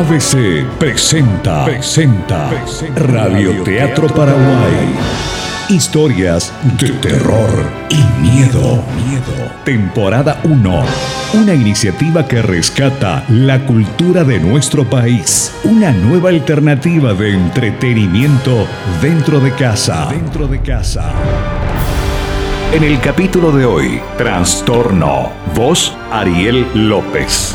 ABC presenta, presenta, Radio Teatro Paraguay. Historias de terror y miedo. Temporada 1. Una iniciativa que rescata la cultura de nuestro país. Una nueva alternativa de entretenimiento dentro de casa. Dentro de casa. En el capítulo de hoy, Trastorno. Voz Ariel López.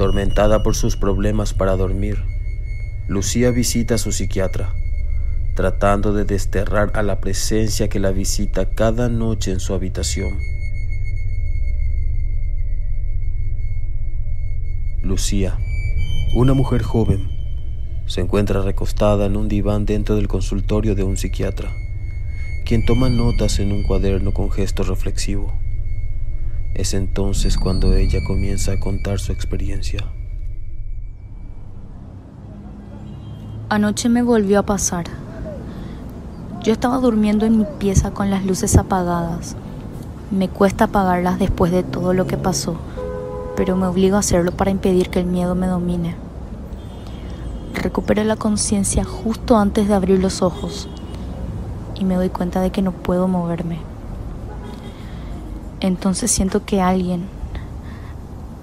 Atormentada por sus problemas para dormir, Lucía visita a su psiquiatra, tratando de desterrar a la presencia que la visita cada noche en su habitación. Lucía, una mujer joven, se encuentra recostada en un diván dentro del consultorio de un psiquiatra, quien toma notas en un cuaderno con gesto reflexivo. Es entonces cuando ella comienza a contar su experiencia. Anoche me volvió a pasar. Yo estaba durmiendo en mi pieza con las luces apagadas. Me cuesta apagarlas después de todo lo que pasó, pero me obligo a hacerlo para impedir que el miedo me domine. Recupero la conciencia justo antes de abrir los ojos y me doy cuenta de que no puedo moverme. Entonces siento que alguien,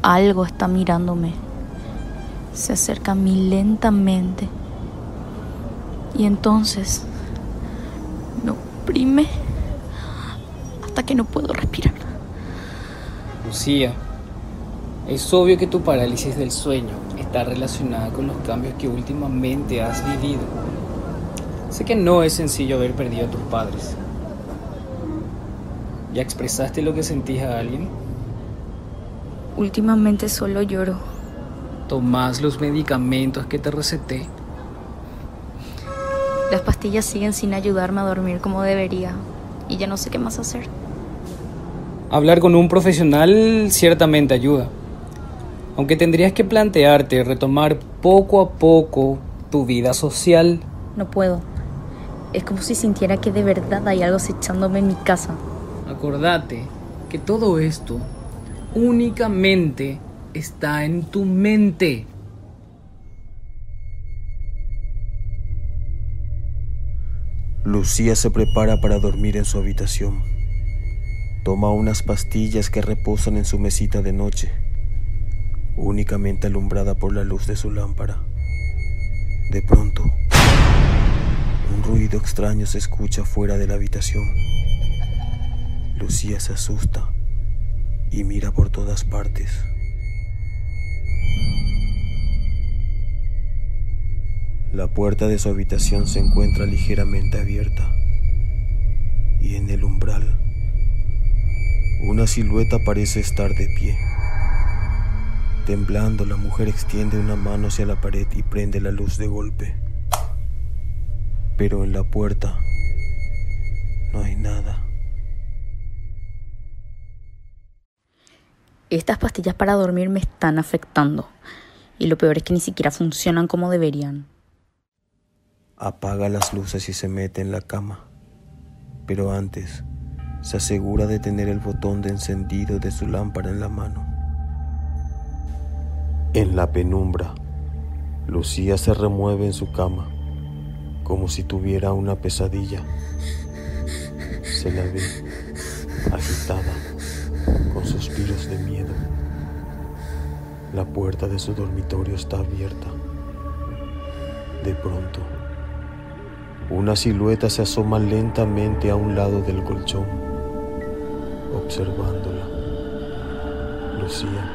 algo está mirándome. Se acerca a mí lentamente. Y entonces me oprime hasta que no puedo respirar. Lucía, es obvio que tu parálisis del sueño está relacionada con los cambios que últimamente has vivido. Sé que no es sencillo haber perdido a tus padres, ¿Ya expresaste lo que sentís a alguien? Últimamente solo lloro. ¿Tomás los medicamentos que te receté? Las pastillas siguen sin ayudarme a dormir como debería y ya no sé qué más hacer. Hablar con un profesional ciertamente ayuda, aunque tendrías que plantearte retomar poco a poco tu vida social. No puedo. Es como si sintiera que de verdad hay algo acechándome en mi casa. Acordate que todo esto únicamente está en tu mente. Lucía se prepara para dormir en su habitación. Toma unas pastillas que reposan en su mesita de noche, únicamente alumbrada por la luz de su lámpara. De pronto, un ruido extraño se escucha fuera de la habitación. Lucía se asusta y mira por todas partes. La puerta de su habitación se encuentra ligeramente abierta y en el umbral una silueta parece estar de pie. Temblando, la mujer extiende una mano hacia la pared y prende la luz de golpe. Pero en la puerta no hay nada. Estas pastillas para dormir me están afectando. Y lo peor es que ni siquiera funcionan como deberían. Apaga las luces y se mete en la cama. Pero antes, se asegura de tener el botón de encendido de su lámpara en la mano. En la penumbra, Lucía se remueve en su cama, como si tuviera una pesadilla. Se la ve agitada suspiros de miedo. La puerta de su dormitorio está abierta. De pronto, una silueta se asoma lentamente a un lado del colchón, observándola. Lucía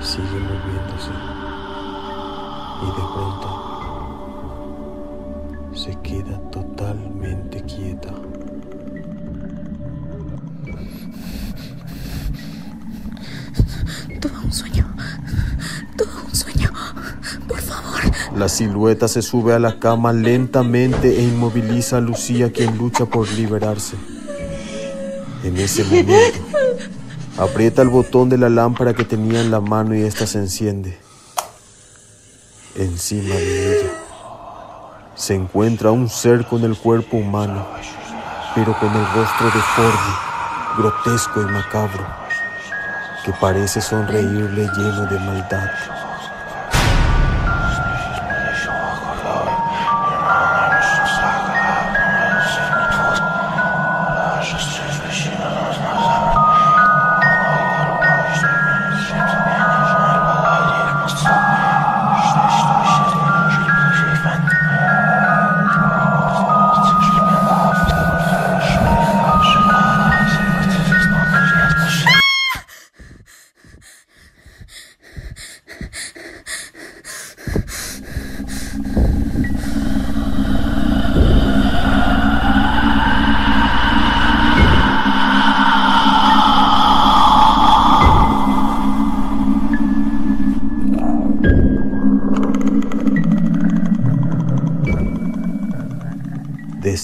sigue moviéndose y de pronto se queda totalmente quieta. La silueta se sube a la cama lentamente e inmoviliza a Lucía quien lucha por liberarse. En ese momento, aprieta el botón de la lámpara que tenía en la mano y ésta se enciende. Encima de ella se encuentra un ser con el cuerpo humano, pero con el rostro deforme, grotesco y macabro, que parece sonreírle lleno de maldad.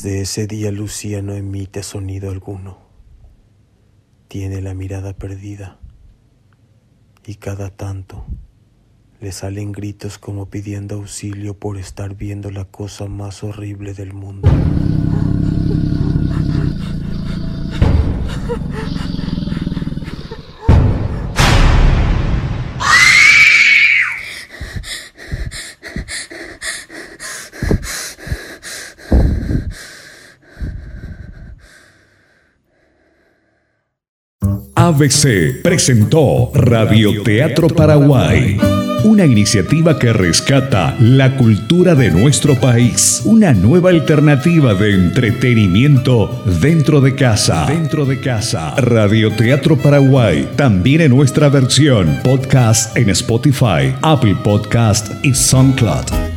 Desde ese día Lucía no emite sonido alguno. Tiene la mirada perdida y cada tanto le salen gritos como pidiendo auxilio por estar viendo la cosa más horrible del mundo. ABC presentó Radioteatro Paraguay, una iniciativa que rescata la cultura de nuestro país, una nueva alternativa de entretenimiento dentro de casa. Dentro de casa. Radioteatro Paraguay, también en nuestra versión podcast en Spotify, Apple Podcast y SoundCloud.